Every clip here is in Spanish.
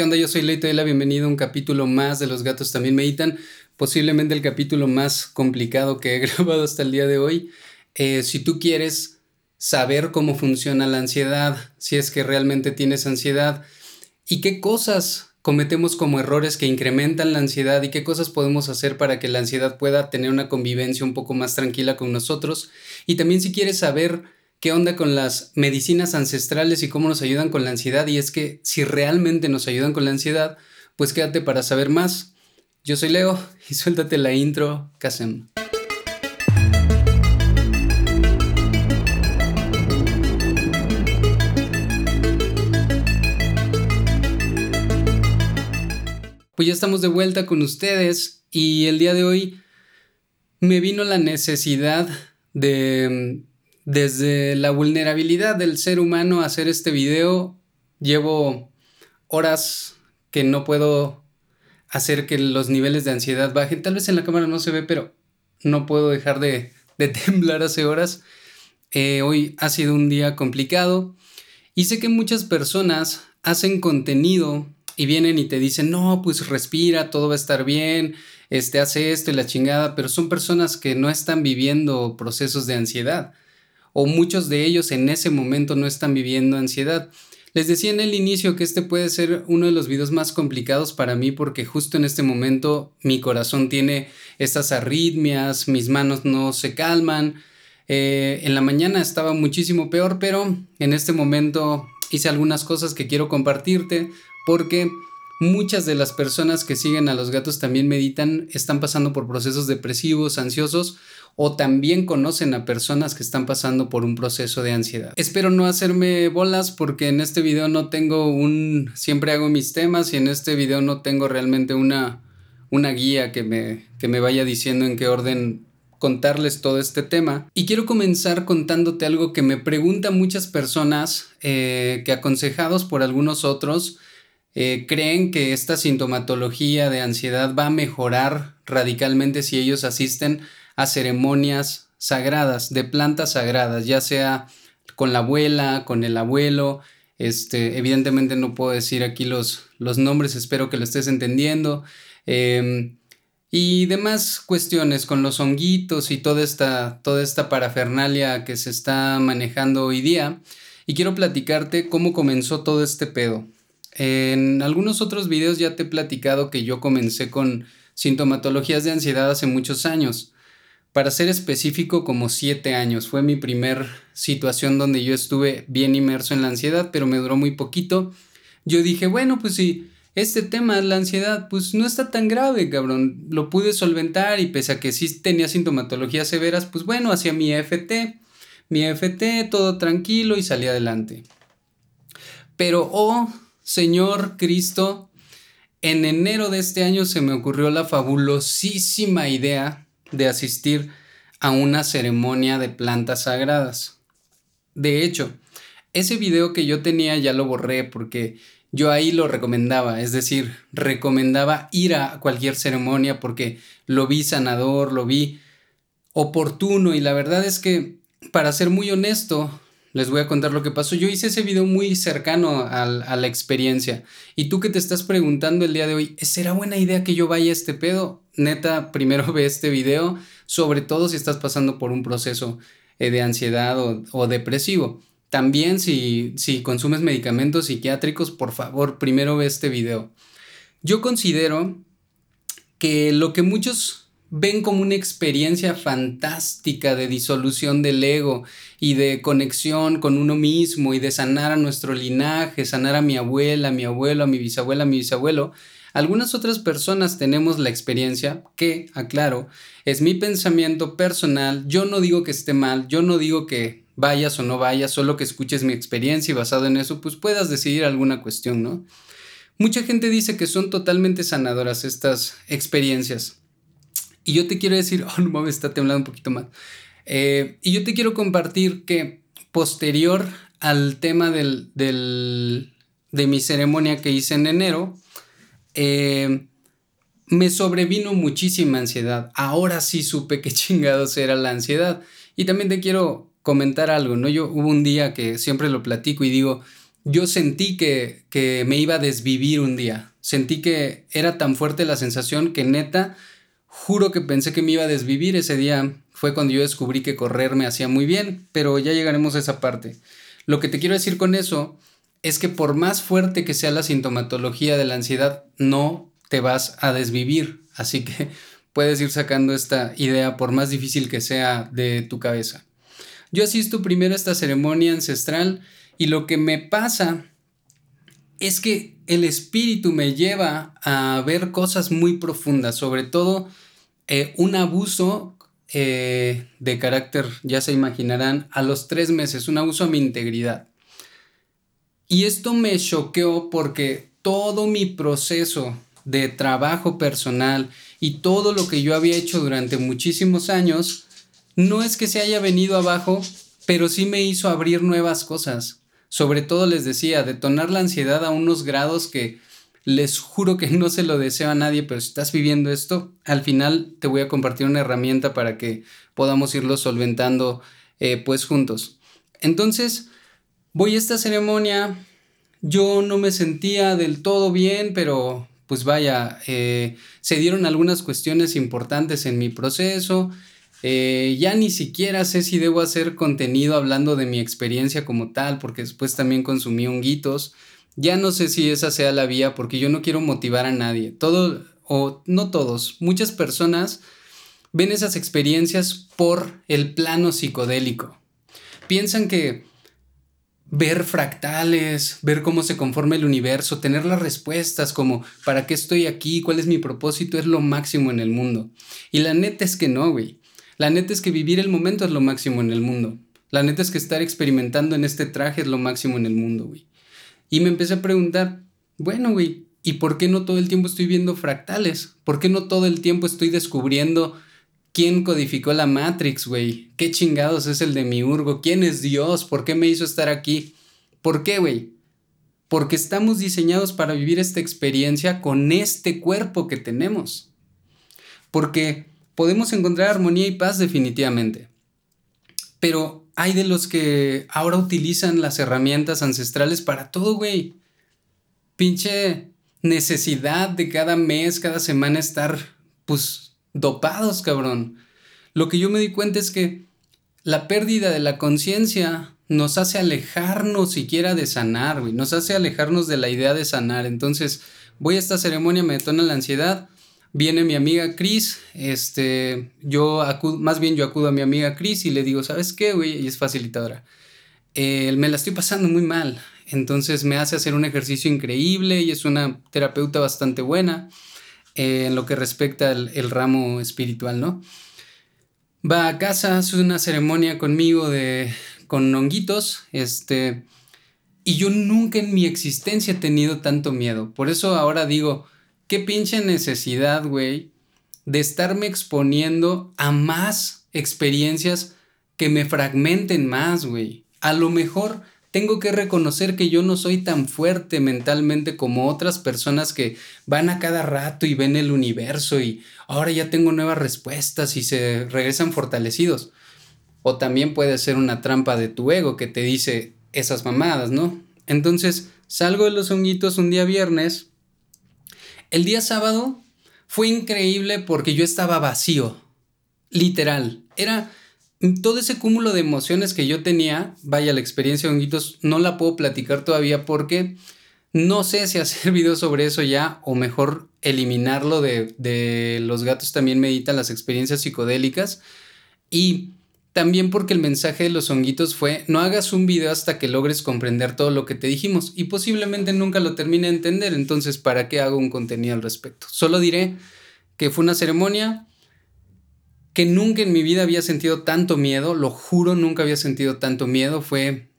¿Qué onda? Yo soy Leito la bienvenido a un capítulo más de Los gatos también meditan, posiblemente el capítulo más complicado que he grabado hasta el día de hoy. Eh, si tú quieres saber cómo funciona la ansiedad, si es que realmente tienes ansiedad y qué cosas cometemos como errores que incrementan la ansiedad y qué cosas podemos hacer para que la ansiedad pueda tener una convivencia un poco más tranquila con nosotros. Y también si quieres saber qué onda con las medicinas ancestrales y cómo nos ayudan con la ansiedad. Y es que si realmente nos ayudan con la ansiedad, pues quédate para saber más. Yo soy Leo y suéltate la intro, Kasem. Pues ya estamos de vuelta con ustedes y el día de hoy me vino la necesidad de desde la vulnerabilidad del ser humano a hacer este video, llevo horas que no puedo hacer que los niveles de ansiedad bajen. Tal vez en la cámara no se ve, pero no puedo dejar de, temblar hace horas. Eh, hoy ha sido un día complicado y sé que muchas personas hacen contenido y vienen y te dicen, no, pues respira, todo va a estar bien, este hace esto y la chingada, pero son personas que no están viviendo procesos de ansiedad o muchos de ellos en ese momento no están viviendo ansiedad. Les decía en el inicio que este puede ser uno de los videos más complicados para mí porque justo en este momento mi corazón tiene estas arritmias, mis manos no se calman. Eh, en la mañana estaba muchísimo peor, pero en este momento hice algunas cosas que quiero compartirte porque muchas de las personas que siguen a los gatos también meditan están pasando por procesos depresivos, ansiosos o también conocen a personas que están pasando por un proceso de ansiedad. Espero no hacerme bolas porque en este video no tengo un... siempre hago mis temas y en este video no tengo realmente una, una guía que me, que me vaya diciendo en qué orden contarles todo este tema. Y quiero comenzar contándote algo que me preguntan muchas personas eh, que aconsejados por algunos otros eh, creen que esta sintomatología de ansiedad va a mejorar radicalmente si ellos asisten a ceremonias sagradas, de plantas sagradas, ya sea con la abuela, con el abuelo. Este, evidentemente no puedo decir aquí los, los nombres, espero que lo estés entendiendo. Em, y demás cuestiones con los honguitos y toda esta, toda esta parafernalia que se está manejando hoy día. Y quiero platicarte cómo comenzó todo este pedo. En algunos otros videos ya te he platicado que yo comencé con sintomatologías de ansiedad hace muchos años. Para ser específico, como siete años. Fue mi primer situación donde yo estuve bien inmerso en la ansiedad, pero me duró muy poquito. Yo dije, bueno, pues sí, este tema, la ansiedad, pues no está tan grave, cabrón. Lo pude solventar y pese a que sí tenía sintomatologías severas, pues bueno, hacía mi EFT, mi EFT, todo tranquilo y salí adelante. Pero, oh, Señor Cristo, en enero de este año se me ocurrió la fabulosísima idea de asistir a una ceremonia de plantas sagradas. De hecho, ese video que yo tenía ya lo borré porque yo ahí lo recomendaba, es decir, recomendaba ir a cualquier ceremonia porque lo vi sanador, lo vi oportuno y la verdad es que, para ser muy honesto, les voy a contar lo que pasó. Yo hice ese video muy cercano a, a, la experiencia. Y tú que te estás preguntando el día de hoy, ¿será buena idea que yo vaya a este pedo? Neta, primero ve este video, sobre todo si estás pasando por un proceso eh, de ansiedad o, depresivo. También si, si consumes medicamentos psiquiátricos, por favor, primero ve este video. Yo considero que lo que muchos ven como una experiencia fantástica de disolución del ego y de conexión con uno mismo y de sanar a nuestro linaje, sanar a mi abuela, a mi abuelo, a mi bisabuela, a mi bisabuelo. Algunas otras personas tenemos la experiencia que, aclaro, es mi pensamiento personal, yo no digo que esté mal, yo no digo que vayas o no vayas, solo que escuches mi experiencia y basado en eso pues puedas decidir alguna cuestión, ¿no? Mucha gente dice que son totalmente sanadoras estas experiencias. Y yo te quiero decir, oh, no mames, está temblando un poquito más. Eh, y yo te quiero compartir que posterior al tema del, del, de mi ceremonia que hice en enero, eh, me sobrevino muchísima ansiedad. Ahora sí supe qué chingados era la ansiedad. Y también te quiero comentar algo, ¿no? Yo hubo un día que siempre lo platico y digo, yo sentí que, que me iba a desvivir un día. Sentí que era tan fuerte la sensación que neta, juro que pensé que me iba a desvivir ese día. Fue cuando yo descubrí que correr me hacía muy bien, pero ya llegaremos a esa parte. Lo que te quiero decir con eso es que por más fuerte que sea la sintomatología de la ansiedad, no te vas a desvivir. Así que puedes ir sacando esta idea por más difícil que sea de tu cabeza. Yo asisto primero a esta ceremonia ancestral y lo que me pasa es que el espíritu me lleva a ver cosas muy profundas, sobre todo eh, un abuso eh, de carácter, ya se imaginarán, a los tres meses, un abuso a mi integridad. Y esto me choqueó porque todo mi proceso de trabajo personal y todo lo que yo había hecho durante muchísimos años, no es que se haya venido abajo, pero sí me hizo abrir nuevas cosas. Sobre todo les decía, detonar la ansiedad a unos grados que les juro que no se lo deseo a nadie, pero si estás viviendo esto, al final te voy a compartir una herramienta para que podamos irlo solventando eh, pues juntos. Entonces, voy a esta ceremonia, yo no me sentía del todo bien, pero pues vaya, eh, se dieron algunas cuestiones importantes en mi proceso. Eh, ya ni siquiera sé si debo hacer contenido hablando de mi experiencia como tal, porque después también consumí honguitos. Ya no sé si esa sea la vía, porque yo no quiero motivar a nadie. Todo, o no todos, muchas personas ven esas experiencias por el plano psicodélico. Piensan que ver fractales, ver cómo se conforma el universo, tener las respuestas como ¿para qué estoy aquí? ¿Cuál es mi propósito? es lo máximo en el mundo. Y la neta es que no, güey. La neta es que vivir el momento es lo máximo en el mundo. La neta es que estar experimentando en este traje es lo máximo en el mundo, güey. Y me empecé a preguntar, bueno, güey, ¿y por qué no todo el tiempo estoy viendo fractales? ¿Por qué no todo el tiempo estoy descubriendo quién codificó la Matrix, güey? ¿Qué chingados es el de mi urgo? ¿Quién es Dios? ¿Por qué me hizo estar aquí? ¿Por qué, güey? Porque estamos diseñados para vivir esta experiencia con este cuerpo que tenemos. Porque podemos encontrar armonía y paz definitivamente. Pero hay de los que ahora utilizan las herramientas ancestrales para todo, güey. Pinche necesidad de cada mes, cada semana estar, pues, dopados, cabrón. Lo que yo me di cuenta es que la pérdida de la conciencia nos hace alejarnos siquiera de sanar, güey. Nos hace alejarnos de la idea de sanar. Entonces, voy a esta ceremonia, me detona la ansiedad viene mi amiga Chris, este, yo acudo, más bien yo acudo a mi amiga Chris y le digo, ¿sabes qué, güey? Y es facilitadora. Eh, me la estoy pasando muy mal, entonces me hace hacer un ejercicio increíble y es una terapeuta bastante buena eh, en lo que respecta al el ramo espiritual, ¿no? Va a casa, hace una ceremonia conmigo de, con honguitos, este, y yo nunca en mi existencia he tenido tanto miedo. Por eso ahora digo, qué pinche necesidad, güey, de estarme exponiendo a más experiencias que me fragmenten más, güey. A lo mejor tengo que reconocer que yo no soy tan fuerte mentalmente como otras personas que van a cada rato y ven el universo y ahora ya tengo nuevas respuestas y se regresan fortalecidos. O también puede ser una trampa de tu ego que te dice esas mamadas, ¿no? Entonces salgo de los honguitos un día viernes el día sábado fue increíble porque yo estaba vacío, literal. Era todo ese cúmulo de emociones que yo tenía, vaya, la experiencia de honguitos, no la puedo platicar todavía porque no sé si hacer video sobre eso ya o mejor eliminarlo de, de los gatos también meditan las experiencias psicodélicas. Y también porque el mensaje de los honguitos fue no hagas un video hasta que logres comprender todo lo que te dijimos y posiblemente nunca lo termine de entender, entonces ¿para qué hago un contenido al respecto? Solo diré que fue una ceremonia que nunca en mi vida había sentido tanto miedo, lo juro, nunca había sentido tanto miedo, fue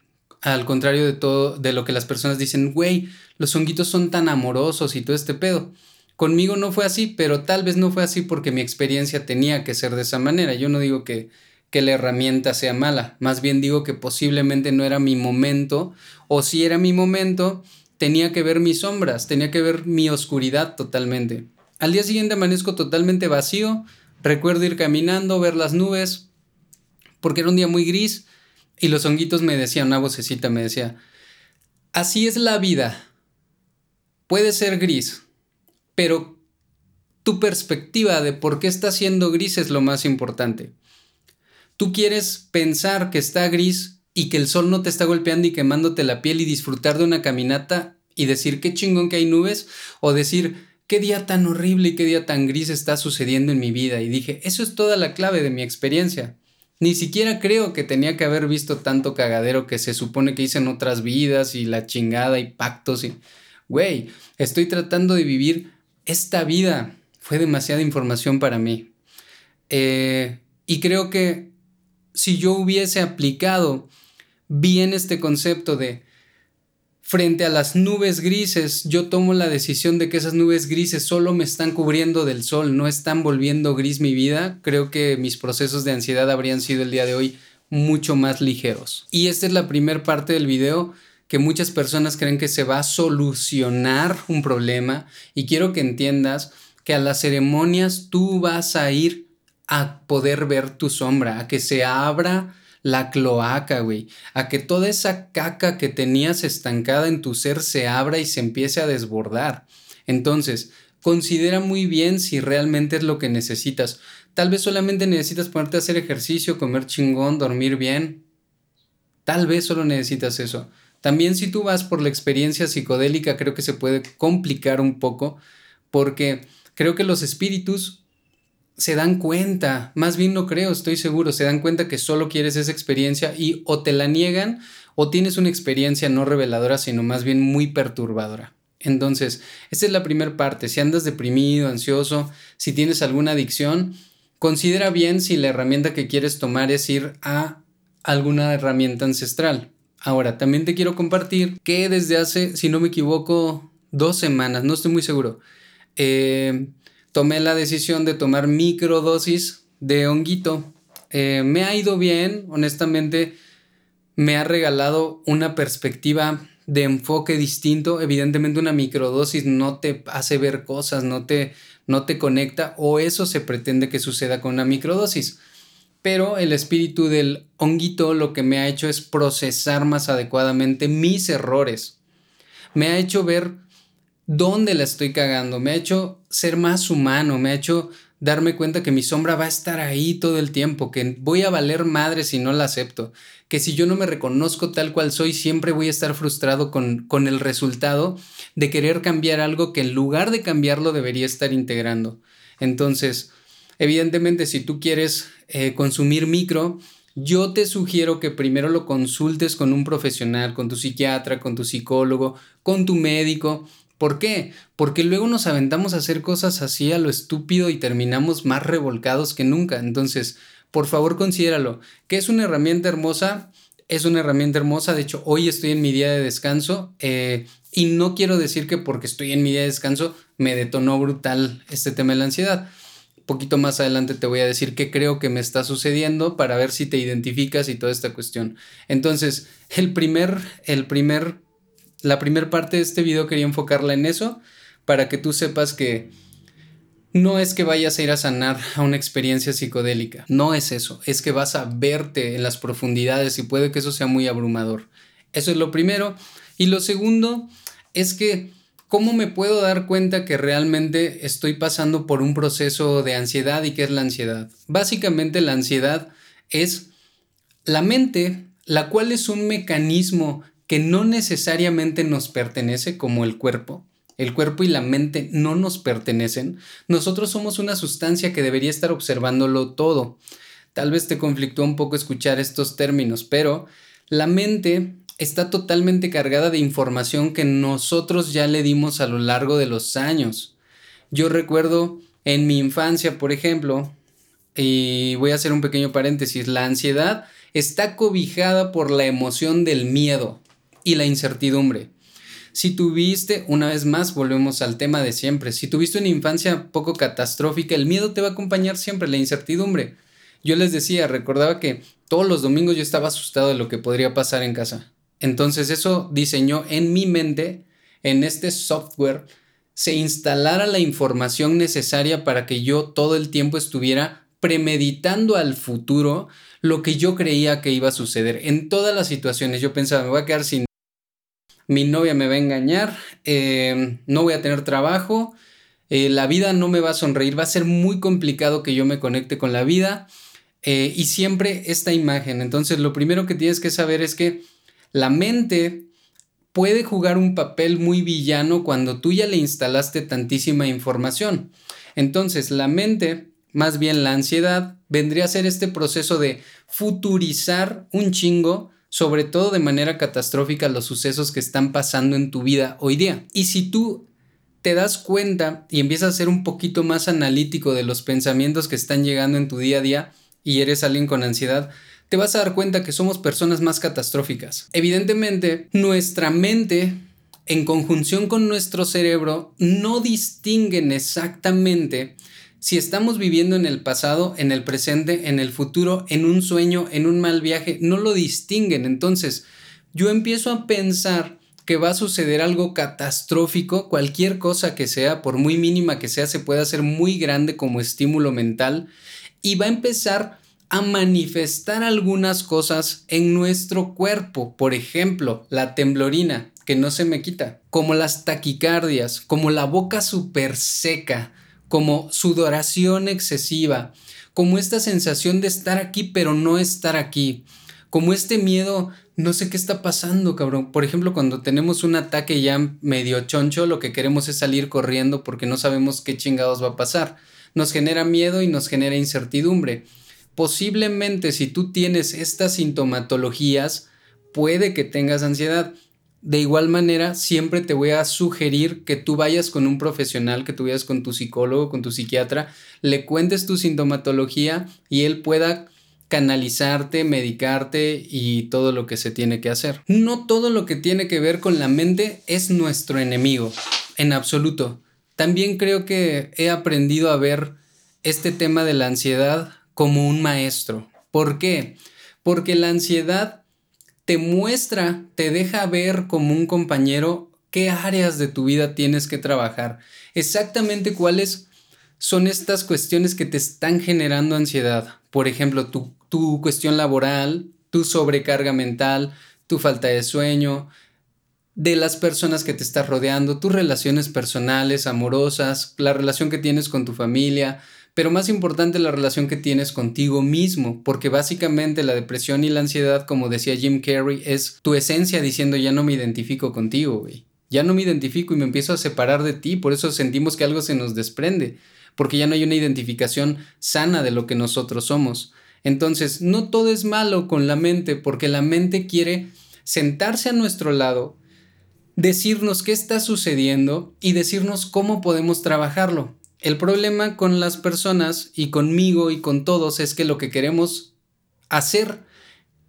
al contrario de todo de lo que las personas dicen, güey, los honguitos son tan amorosos y todo este pedo. Conmigo no fue así, pero tal vez no fue así porque mi experiencia tenía que ser de esa manera. Yo no digo que que la herramienta sea mala. Más bien digo que posiblemente no era mi momento o si era mi momento, tenía que ver mis sombras, tenía que ver mi oscuridad totalmente. Al día siguiente amanezco totalmente vacío, recuerdo ir caminando, ver las nubes, porque era un día muy gris y los honguitos me decían, una vocecita me decía, Así es la vida. Puede ser gris, pero tu perspectiva de por qué está siendo gris es lo más importante. Tú quieres pensar que está gris y que el sol no te está golpeando y quemándote la piel y disfrutar de una caminata y decir qué chingón que hay nubes o decir qué día tan horrible y qué día tan gris está sucediendo en mi vida y dije, eso es toda la clave de mi experiencia. Ni siquiera creo que tenía que haber visto tanto cagadero que se supone que hice en otras vidas y la chingada y pactos y... Güey, estoy tratando de vivir esta vida. Fue demasiada información para mí. Eh, y creo que si yo hubiese aplicado bien este concepto de frente a las nubes grises, yo tomo la decisión de que esas nubes grises solo me están cubriendo del sol, no están volviendo gris mi vida, creo que mis procesos de ansiedad habrían sido el día de hoy mucho más ligeros. Y esta es la primera parte del video que muchas personas creen que se va a solucionar un problema y quiero que entiendas que a las ceremonias tú vas a ir a poder ver tu sombra, a que se abra la cloaca, güey, a que toda esa caca que tenías estancada en tu ser se abra y se empiece a desbordar. Entonces, considera muy bien si realmente es lo que necesitas. Tal vez solamente necesitas ponerte a hacer ejercicio, comer chingón, dormir bien. Tal vez solo necesitas eso. También si tú vas por la experiencia psicodélica, creo que se puede complicar un poco porque creo que los espíritus se dan cuenta, más bien no creo, estoy seguro, se dan cuenta que solo quieres esa experiencia y o te la niegan o tienes una experiencia no reveladora, sino más bien muy perturbadora. Entonces, esta es la primera parte. Si andas deprimido, ansioso, si tienes alguna adicción, considera bien si la herramienta que quieres tomar es ir a alguna herramienta ancestral. Ahora, también te quiero compartir que desde hace, si no me equivoco, dos semanas, no estoy muy seguro, eh, tomé la decisión de tomar microdosis de honguito. Eh, me ha ido bien, honestamente, me ha regalado una perspectiva de enfoque distinto. Evidentemente una microdosis no te hace ver cosas, no te, no te conecta o eso se pretende que suceda con una microdosis. Pero el espíritu del honguito lo que me ha hecho es procesar más adecuadamente mis errores. Me ha hecho ver dónde la estoy cagando, me ha hecho ser más humano, me ha hecho darme cuenta que mi sombra va a estar ahí todo el tiempo, que voy a valer madre si no la acepto, que si yo no me reconozco tal cual soy, siempre voy a estar frustrado con, con el resultado de querer cambiar algo que en lugar de cambiarlo debería estar integrando. Entonces, evidentemente, si tú quieres eh, consumir micro, yo te sugiero que primero lo consultes con un profesional, con tu psiquiatra, con tu psicólogo, con tu médico, ¿Por qué? Porque luego nos aventamos a hacer cosas así a lo estúpido y terminamos más revolcados que nunca. Entonces, por favor, considéralo. ¿Que es una herramienta hermosa? Es una herramienta hermosa. De hecho, hoy estoy en mi día de descanso. Eh, y no quiero decir que porque estoy en mi día de descanso me detonó brutal este tema de la ansiedad. Un poquito más adelante te voy a decir qué creo que me está sucediendo para ver si te identificas y toda esta cuestión. Entonces, el primer, el primer la primera parte de este video quería enfocarla en eso, para que tú sepas que no es que vayas a ir a sanar a una experiencia psicodélica, no es eso, es que vas a verte en las profundidades y puede que eso sea muy abrumador. Eso es lo primero. Y lo segundo es que, ¿cómo me puedo dar cuenta que realmente estoy pasando por un proceso de ansiedad y qué es la ansiedad? Básicamente la ansiedad es la mente, la cual es un mecanismo que no necesariamente nos pertenece como el cuerpo. El cuerpo y la mente no nos pertenecen. Nosotros somos una sustancia que debería estar observándolo todo. Tal vez te conflictó un poco escuchar estos términos, pero la mente está totalmente cargada de información que nosotros ya le dimos a lo largo de los años. Yo recuerdo en mi infancia, por ejemplo, y voy a hacer un pequeño paréntesis, la ansiedad está cobijada por la emoción del miedo y la incertidumbre. Si tuviste, una vez más, volvemos al tema de siempre, si tuviste una infancia poco catastrófica, el miedo te va a acompañar siempre, la incertidumbre. Yo les decía, recordaba que todos los domingos yo estaba asustado de lo que podría pasar en casa. Entonces eso diseñó en mi mente, en este software, se instalara la información necesaria para que yo todo el tiempo estuviera premeditando al futuro lo que yo creía que iba a suceder. En todas las situaciones yo pensaba, me voy a quedar sin mi novia me va a engañar, eh, no voy a tener trabajo, eh, la vida no me va a sonreír, va a ser muy complicado que yo me conecte con la vida eh, y siempre esta imagen. Entonces lo primero que tienes que saber es que la mente puede jugar un papel muy villano cuando tú ya le instalaste tantísima información. Entonces la mente, más bien la ansiedad, vendría a ser este proceso de futurizar un chingo sobre todo de manera catastrófica los sucesos que están pasando en tu vida hoy día. Y si tú te das cuenta y empiezas a ser un poquito más analítico de los pensamientos que están llegando en tu día a día y eres alguien con ansiedad, te vas a dar cuenta que somos personas más catastróficas. Evidentemente, nuestra mente en conjunción con nuestro cerebro no distinguen exactamente si estamos viviendo en el pasado, en el presente, en el futuro, en un sueño, en un mal viaje, no lo distinguen. Entonces, yo empiezo a pensar que va a suceder algo catastrófico, cualquier cosa que sea, por muy mínima que sea, se puede hacer muy grande como estímulo mental y va a empezar a manifestar algunas cosas en nuestro cuerpo, por ejemplo, la temblorina, que no se me quita, como las taquicardias, como la boca súper seca, como sudoración excesiva, como esta sensación de estar aquí pero no estar aquí, como este miedo no sé qué está pasando, cabrón. Por ejemplo, cuando tenemos un ataque ya medio choncho, lo que queremos es salir corriendo porque no sabemos qué chingados va a pasar. Nos genera miedo y nos genera incertidumbre. Posiblemente si tú tienes estas sintomatologías, puede que tengas ansiedad. De igual manera, siempre te voy a sugerir que tú vayas con un profesional, que tú vayas con tu psicólogo, con tu psiquiatra, le cuentes tu sintomatología y él pueda canalizarte, medicarte y todo lo que se tiene que hacer. No todo lo que tiene que ver con la mente es nuestro enemigo, en absoluto. También creo que he aprendido a ver este tema de la ansiedad como un maestro. ¿Por qué? Porque la ansiedad te muestra, te deja ver como un compañero qué áreas de tu vida tienes que trabajar, exactamente cuáles son estas cuestiones que te están generando ansiedad. Por ejemplo, tu, tu cuestión laboral, tu sobrecarga mental, tu falta de sueño, de las personas que te estás rodeando, tus relaciones personales, amorosas, la relación que tienes con tu familia, pero más importante la relación que tienes contigo mismo, porque básicamente la depresión y la ansiedad, como decía Jim Carrey, es tu esencia diciendo ya no me identifico contigo, güey. Ya no me identifico y me empiezo a separar de ti, por eso sentimos que algo se nos desprende porque ya no hay una identificación sana de lo que nosotros somos. Entonces, no todo es malo con la mente, porque la mente quiere sentarse a nuestro lado, decirnos qué está sucediendo y decirnos cómo podemos trabajarlo. El problema con las personas y conmigo y con todos es que lo que queremos hacer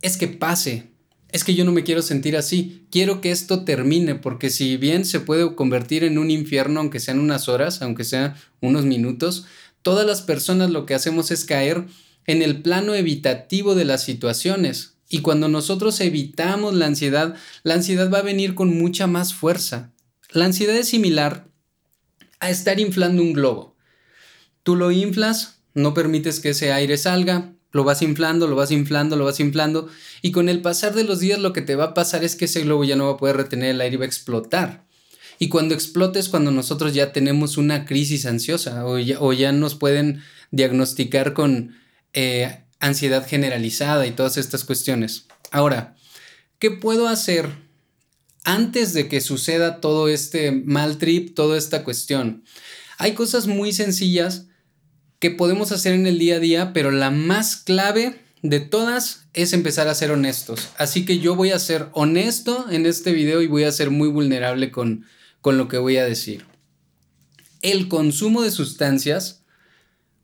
es que pase, es que yo no me quiero sentir así, quiero que esto termine, porque si bien se puede convertir en un infierno, aunque sean unas horas, aunque sean unos minutos, todas las personas lo que hacemos es caer en el plano evitativo de las situaciones. Y cuando nosotros evitamos la ansiedad, la ansiedad va a venir con mucha más fuerza. La ansiedad es similar a estar inflando un globo. Tú lo inflas, no permites que ese aire salga, lo vas inflando, lo vas inflando, lo vas inflando, y con el pasar de los días lo que te va a pasar es que ese globo ya no va a poder retener el aire y va a explotar. Y cuando explote es cuando nosotros ya tenemos una crisis ansiosa o ya, nos pueden diagnosticar con eh, ansiedad generalizada y todas estas cuestiones. Ahora, ¿qué puedo hacer antes de que suceda todo este mal trip, toda esta cuestión? Hay cosas muy sencillas que podemos hacer en el día a día, pero la más clave de todas es empezar a ser honestos. Así que yo voy a ser honesto en este video y voy a ser muy vulnerable con, con lo que voy a decir. El consumo de sustancias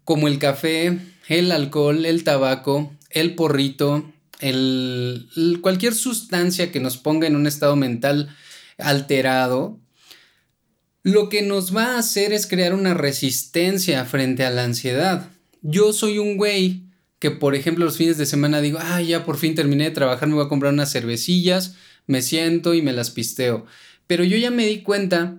como el café, el alcohol, el tabaco, el porrito, el, cualquier sustancia que nos ponga en un estado mental alterado, lo que nos va a hacer es crear una resistencia frente a la ansiedad. Yo soy un güey que, por ejemplo, los fines de semana digo, ah, ya por fin terminé de trabajar, me voy a comprar unas cervecillas, me siento y me las pisteo. Pero yo ya me di cuenta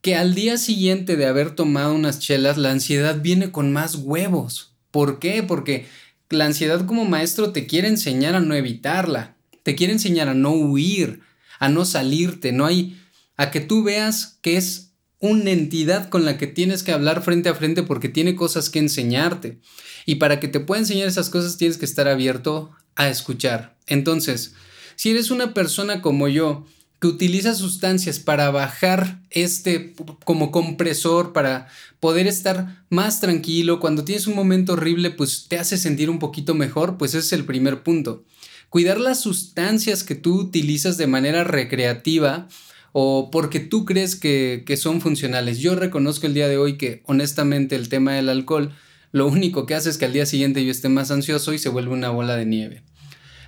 que al día siguiente de haber tomado unas chelas, la ansiedad viene con más huevos. ¿Por qué? Porque la ansiedad como maestro te quiere enseñar a no evitarla, te quiere enseñar a no huir, a no salirte, no hay a que tú veas que es una entidad con la que tienes que hablar frente a frente porque tiene cosas que enseñarte. Y para que te pueda enseñar esas cosas tienes que estar abierto a escuchar. Entonces, si eres una persona como yo, que utiliza sustancias para bajar este como compresor, para poder estar más tranquilo, cuando tienes un momento horrible, pues te hace sentir un poquito mejor, pues ese es el primer punto. Cuidar las sustancias que tú utilizas de manera recreativa o porque tú crees que, que son funcionales. Yo reconozco el día de hoy que honestamente el tema del alcohol lo único que hace es que al día siguiente yo esté más ansioso y se vuelve una bola de nieve.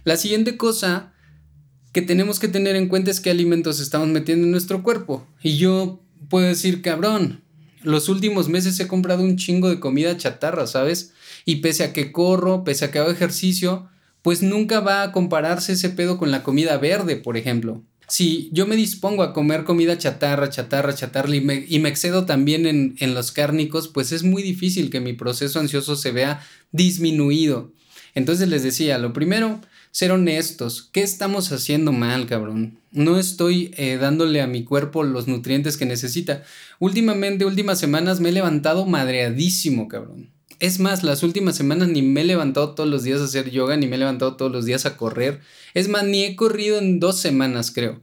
La siguiente cosa que tenemos que tener en cuenta es qué alimentos estamos metiendo en nuestro cuerpo. Y yo puedo decir, cabrón, los últimos meses he comprado un chingo de comida chatarra, ¿sabes? Y pese a que corro, pese a que hago ejercicio, pues nunca va a compararse ese pedo con la comida verde, por ejemplo. Si yo me dispongo a comer comida chatarra, chatarra, chatarra y me, y me excedo también en, en los cárnicos, pues es muy difícil que mi proceso ansioso se vea disminuido. Entonces les decía, lo primero, ser honestos. ¿Qué estamos haciendo mal, cabrón? No estoy eh, dándole a mi cuerpo los nutrientes que necesita. Últimamente, últimas semanas me he levantado madreadísimo, cabrón. Es más, las últimas semanas ni me he levantado todos los días a hacer yoga, ni me he levantado todos los días a correr. Es más, ni he corrido en dos semanas, creo.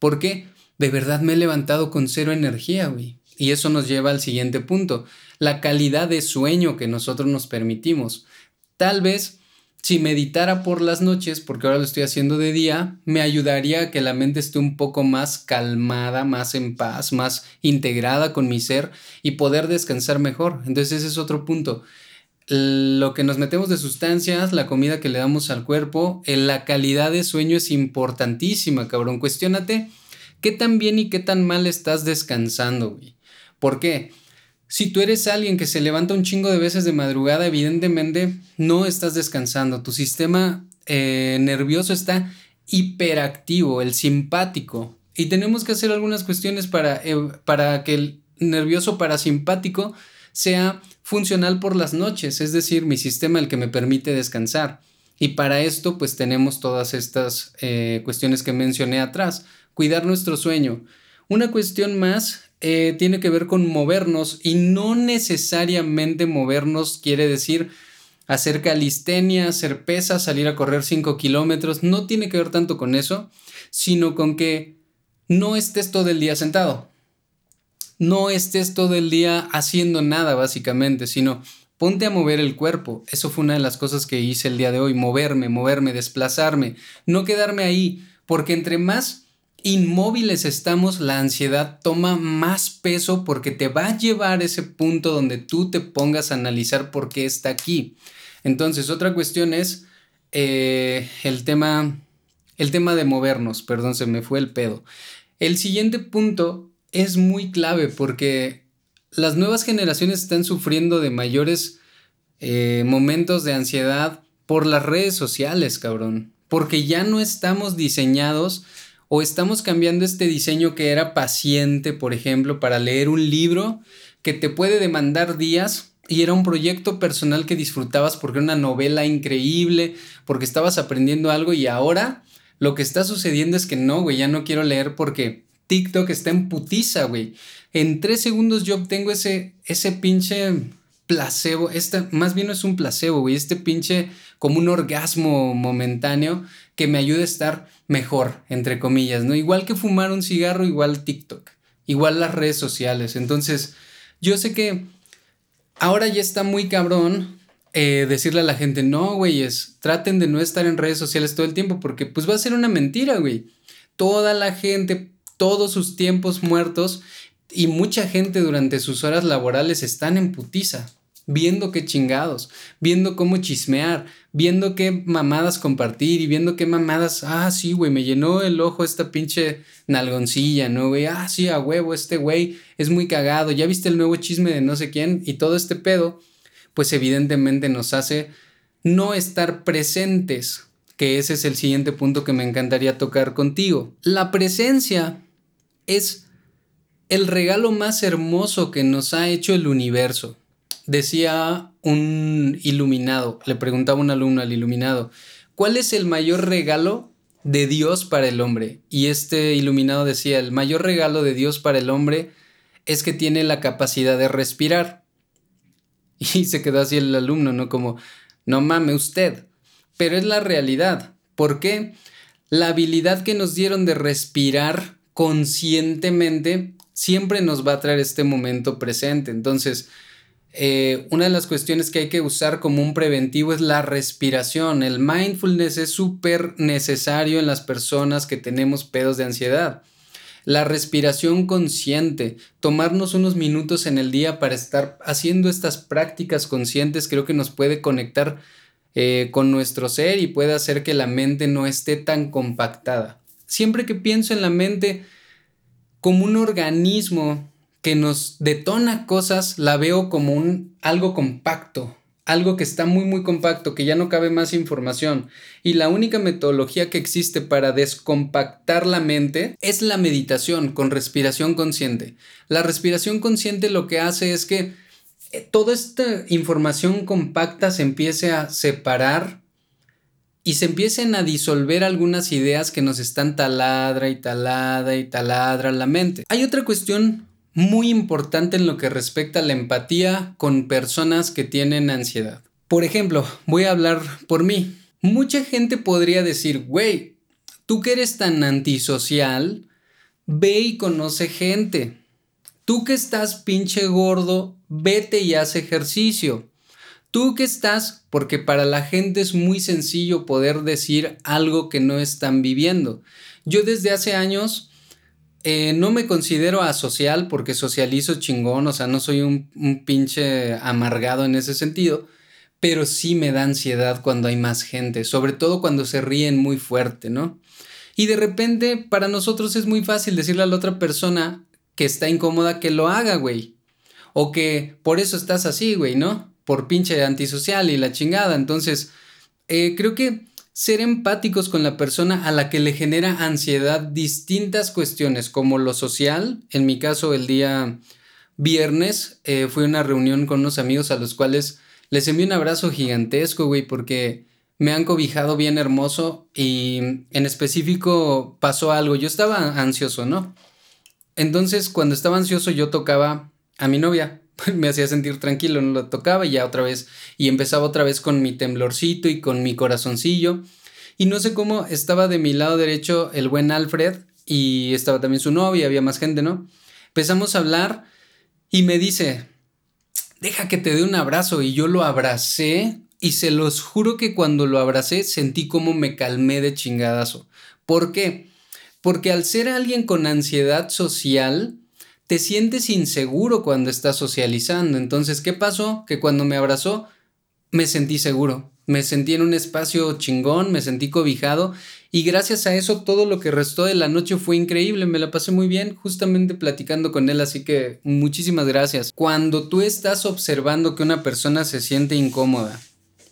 ¿Por qué? De verdad me he levantado con cero energía, güey. Y eso nos lleva al siguiente punto, la calidad de sueño que nosotros nos permitimos. Tal vez si meditara por las noches, porque ahora lo estoy haciendo de día, me ayudaría a que la mente esté un poco más calmada, más en paz, más integrada con mi ser y poder descansar mejor. Entonces ese es otro punto. Lo que nos metemos de sustancias, la comida que le damos al cuerpo, la calidad de sueño es importantísima, cabrón. Cuestiónate qué tan bien y qué tan mal estás descansando, güey. ¿Por qué? Si tú eres alguien que se levanta un chingo de veces de madrugada, evidentemente no estás descansando. Tu sistema eh, nervioso está hiperactivo, el simpático. Y tenemos que hacer algunas cuestiones para, eh, para que el nervioso parasimpático sea funcional por las noches, es decir, mi sistema el que me permite descansar. Y para esto pues tenemos todas estas eh, cuestiones que mencioné atrás. Cuidar nuestro sueño. Una cuestión más eh, tiene que ver con movernos y no necesariamente movernos quiere decir hacer calistenia, hacer pesas, salir a correr 5 kilómetros, no tiene que ver tanto con eso, sino con que no estés todo el día sentado. No estés todo el día haciendo nada, básicamente, sino ponte a mover el cuerpo. Eso fue una de las cosas que hice el día de hoy, moverme, moverme, desplazarme, no quedarme ahí, porque entre más inmóviles estamos, la ansiedad toma más peso porque te va a llevar a ese punto donde tú te pongas a analizar por qué está aquí. Entonces, otra cuestión es eh, el tema, el tema de movernos, perdón, se me fue el pedo. El siguiente punto es muy clave porque las nuevas generaciones están sufriendo de mayores eh, momentos de ansiedad por las redes sociales, cabrón. Porque ya no estamos diseñados o estamos cambiando este diseño que era paciente, por ejemplo, para leer un libro que te puede demandar días y era un proyecto personal que disfrutabas porque era una novela increíble, porque estabas aprendiendo algo y ahora lo que está sucediendo es que no, güey, ya no quiero leer porque TikTok está en putiza, güey. En tres segundos yo obtengo ese, ese pinche placebo, esta, más bien no es un placebo, güey, este pinche como un orgasmo momentáneo que me ayude a estar mejor, entre comillas, ¿no? Igual que fumar un cigarro, igual TikTok, igual las redes sociales. Entonces, yo sé que ahora ya está muy cabrón eh, decirle a la gente, no, güeyes, traten de no estar en redes sociales todo el tiempo, porque pues va a ser una mentira, güey. Toda la gente, todos sus tiempos muertos y mucha gente durante sus horas laborales están en putiza viendo qué chingados, viendo cómo chismear, viendo qué mamadas compartir y viendo qué mamadas, ah, sí, güey, me llenó el ojo esta pinche nalgoncilla, ¿no, güey? Ah, sí, a huevo, este güey es muy cagado, ya viste el nuevo chisme de no sé quién y todo este pedo, pues evidentemente nos hace no estar presentes, que ese es el siguiente punto que me encantaría tocar contigo. La presencia es el regalo más hermoso que nos ha hecho el universo decía un iluminado, le preguntaba un alumno al iluminado, ¿cuál es el mayor regalo de Dios para el hombre. Y este iluminado decía, el mayor regalo de Dios para el hombre es que tiene la capacidad de respirar. Y se quedó así el alumno, ¿no? Como, no mame usted. Pero es la realidad. ¿Por qué? La habilidad que nos dieron de respirar conscientemente siempre nos va a traer este momento presente. Entonces, eh, una de las cuestiones que hay que usar como un preventivo es la respiración. El mindfulness es súper necesario en las personas que tenemos pedos de ansiedad. La respiración consciente, tomarnos unos minutos en el día para estar haciendo estas prácticas conscientes creo que nos puede conectar eh, con nuestro ser y puede hacer que la mente no esté tan compactada. Siempre que pienso en la mente como un organismo que nos detona cosas, la veo como un algo compacto, algo que está muy muy compacto, que ya no cabe más información. Y la única metodología que existe para descompactar la mente es la meditación con respiración consciente. La respiración consciente lo que hace es que eh, toda esta información compacta se empiece a separar y se empiecen a disolver algunas ideas que nos están taladra y taladra y taladra la mente. Hay otra cuestión muy importante en lo que respecta a la empatía con personas que tienen ansiedad. Por ejemplo, voy a hablar por mí. Mucha gente podría decir, güey, tú que eres tan antisocial, ve y conoce gente. Tú que estás pinche gordo, vete y haz ejercicio. Tú que estás, porque para la gente es muy sencillo poder decir algo que no están viviendo. Yo desde hace años eh, no me considero asocial porque socializo chingón, o sea, no soy un, un, pinche amargado en ese sentido, pero sí me da ansiedad cuando hay más gente, sobre todo cuando se ríen muy fuerte, ¿no? Y de repente para nosotros es muy fácil decirle a la otra persona que está incómoda que lo haga, güey. O que por eso estás así, güey, ¿no? Por pinche antisocial y la chingada. Entonces, eh, creo que ser empáticos con la persona a la que le genera ansiedad distintas cuestiones, como lo social. En mi caso, el día viernes eh, fui a una reunión con unos amigos a los cuales les envié un abrazo gigantesco, güey, porque me han cobijado bien hermoso y en específico pasó algo. Yo estaba ansioso, ¿no? Entonces, cuando estaba ansioso, yo tocaba a mi novia. me hacía sentir tranquilo, no lo tocaba y ya otra vez, y empezaba otra vez con mi temblorcito y con mi corazoncillo. Y no sé cómo estaba de mi lado derecho el buen Alfred y estaba también su novia, había más gente, ¿no? Empezamos a hablar y me dice, deja que te dé un abrazo y yo lo abracé y se los juro que cuando lo abracé sentí como me calmé de chingadazo. ¿Por qué? Porque al ser alguien con ansiedad social, te sientes inseguro cuando estás socializando. Entonces, ¿qué pasó? Que cuando me abrazó, me sentí seguro. Me sentí en un espacio chingón, me sentí cobijado y gracias a eso todo lo que restó de la noche fue increíble, me la pasé muy bien justamente platicando con él, así que muchísimas gracias. Cuando tú estás observando que una persona se siente incómoda,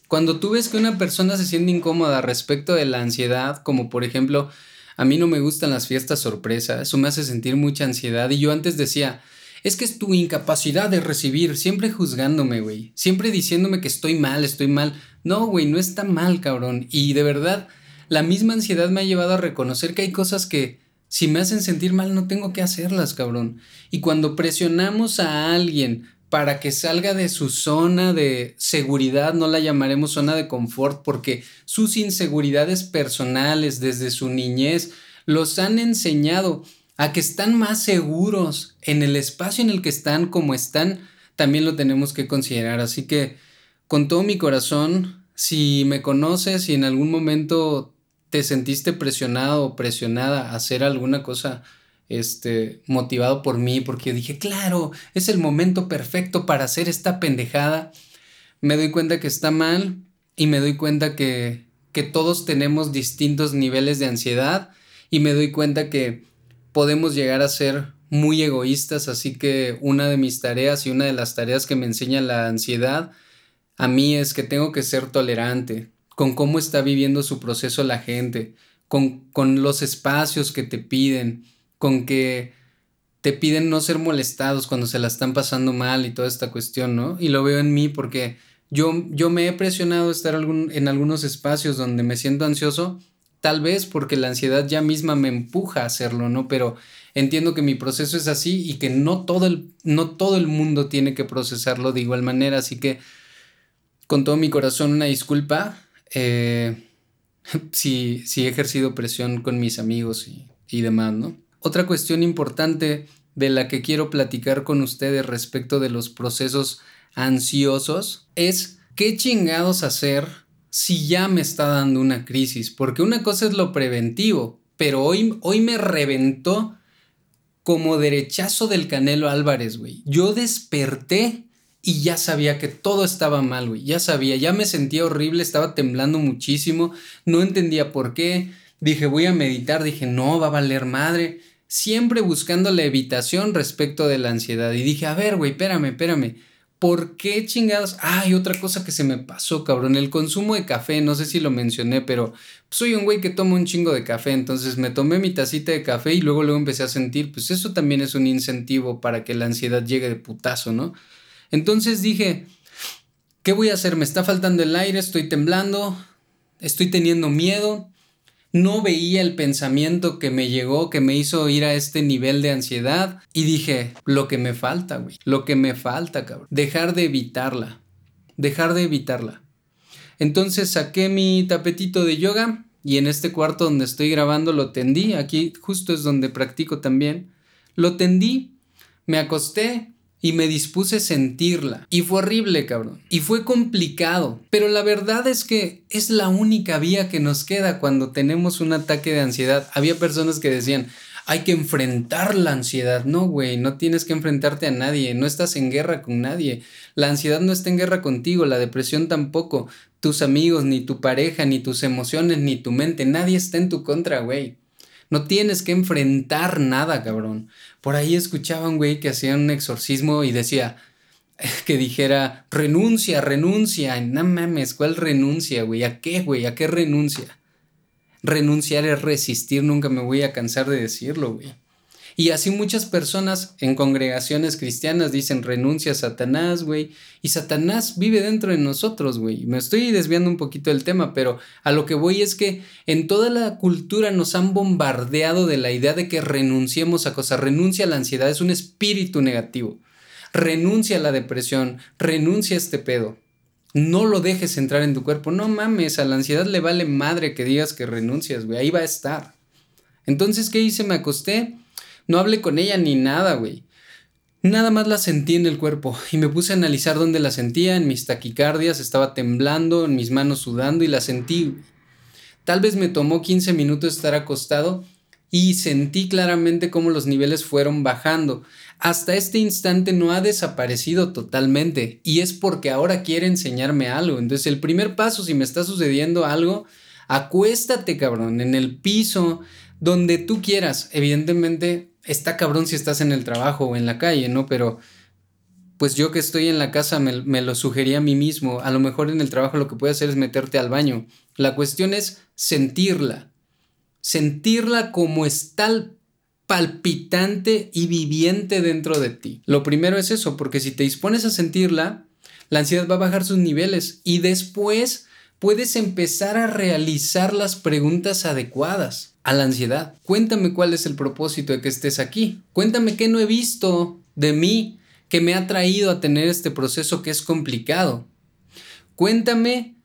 cuando tú ves que una persona se siente incómoda respecto de la ansiedad, como por ejemplo a mí no me gustan las fiestas sorpresa, eso me hace sentir mucha ansiedad y yo antes decía, es que es tu incapacidad de recibir, siempre juzgándome, güey, siempre diciéndome que estoy mal, estoy mal. No, güey, no está mal, cabrón. Y de verdad, la misma ansiedad me ha llevado a reconocer que hay cosas que si me hacen sentir mal no tengo que hacerlas, cabrón. Y cuando presionamos a alguien para que salga de su zona de seguridad, no la llamaremos zona de confort, porque sus inseguridades personales desde su niñez los han enseñado a que están más seguros en el espacio en el que están como están, también lo tenemos que considerar. Así que con todo mi corazón, si me conoces y en algún momento te sentiste presionado o presionada a hacer alguna cosa este, motivado por mí, porque yo dije, claro, es el momento perfecto para hacer esta pendejada. Me doy cuenta que está mal y me doy cuenta que, que todos tenemos distintos niveles de ansiedad y me doy cuenta que podemos llegar a ser muy egoístas, así que una de mis tareas y una de las tareas que me enseña la ansiedad a mí es que tengo que ser tolerante con cómo está viviendo su proceso la gente, con, con los espacios que te piden, con que te piden no ser molestados cuando se la están pasando mal y toda esta cuestión, ¿no? Y lo veo en mí porque yo, yo me he presionado a estar en algunos espacios donde me siento ansioso tal vez porque la ansiedad ya misma me empuja a hacerlo, ¿no? Pero entiendo que mi proceso es así y que no todo el, no todo el mundo tiene que procesarlo de igual manera, así que con todo mi corazón una disculpa eh, si, he ejercido presión con mis amigos y, y demás, ¿no? Otra cuestión importante de la que quiero platicar con ustedes respecto de los procesos ansiosos es qué chingados hacer si ya me está dando una crisis, porque una cosa es lo preventivo, pero hoy, hoy me reventó como derechazo del Canelo Álvarez, güey. Yo desperté y ya sabía que todo estaba mal, güey. Ya sabía, ya me sentía horrible, estaba temblando muchísimo, no entendía por qué. Dije, voy a meditar, dije, no, va a valer madre. Siempre buscando la evitación respecto de la ansiedad. Y dije, a ver, güey, espérame, espérame. ¿Por qué chingados? Ay, otra cosa que se me pasó, cabrón. El consumo de café, no sé si lo mencioné, pero soy un güey que toma un chingo de café. Entonces me tomé mi tacita de café y luego luego empecé a sentir, pues eso también es un incentivo para que la ansiedad llegue de putazo, ¿no? Entonces dije, ¿qué voy a hacer? Me está faltando el aire, estoy temblando, estoy teniendo miedo no veía el pensamiento que me llegó, que me hizo ir a este nivel de ansiedad y dije, lo que me falta, güey, lo que me falta, cabrón, dejar de evitarla, dejar de evitarla. Entonces saqué mi tapetito de yoga y en este cuarto donde estoy grabando lo tendí, aquí justo es donde practico también, lo tendí, me acosté, y me dispuse a sentirla. Y fue horrible, cabrón. Y fue complicado. Pero la verdad es que es la única vía que nos queda cuando tenemos un ataque de ansiedad. Había personas que decían, hay que enfrentar la ansiedad. No, güey, no tienes que enfrentarte a nadie, no estás en guerra con nadie. La ansiedad no está en guerra contigo, la depresión tampoco. Tus amigos, ni tu pareja, ni tus emociones, ni tu mente, nadie está en tu contra, güey. No tienes que enfrentar nada, cabrón. Por ahí escuchaba un güey que hacía un exorcismo y decía que dijera, renuncia, renuncia. No mames, ¿cuál renuncia, güey? ¿A qué, güey? ¿A qué renuncia? Renunciar es resistir, nunca me voy a cansar de decirlo, güey. Y así muchas personas en congregaciones cristianas dicen renuncia a Satanás, güey. Y Satanás vive dentro de nosotros, güey. Me estoy desviando un poquito del tema, pero a lo que voy es que en toda la cultura nos han bombardeado de la idea de que renunciemos a cosas. Renuncia a la ansiedad, es un espíritu negativo. Renuncia a la depresión, renuncia a este pedo. No lo dejes entrar en tu cuerpo. No mames, a la ansiedad le vale madre que digas que renuncias, güey. Ahí va a estar. Entonces, ¿qué hice? Me acosté no hablé con ella ni nada, güey. Nada más la sentí en el cuerpo y me puse a analizar dónde la sentía, en mis taquicardias, estaba temblando, en mis manos sudando y la sentí. Tal vez me tomó 15 minutos estar acostado y sentí claramente cómo los niveles fueron bajando. Hasta este instante no ha desaparecido totalmente y es porque ahora quiere enseñarme algo. Entonces el primer paso, si me está sucediendo algo, acuéstate cabrón en el piso, donde tú quieras. Evidentemente está cabrón si estás en el trabajo o en la calle, ¿no? Pero pues yo que estoy en la casa me, lo sugería a mí mismo. A lo mejor en el trabajo lo que puedes hacer es meterte al baño. La cuestión es sentirla. Sentirla como está palpitante y viviente dentro de ti. Lo primero es eso, porque si te dispones a sentirla, la ansiedad va a bajar sus niveles y después puedes empezar a realizar las preguntas adecuadas a la ansiedad. Cuéntame cuál es el propósito de que estés aquí. Cuéntame qué no he visto de mí que me ha traído a tener este proceso que es complicado. Cuéntame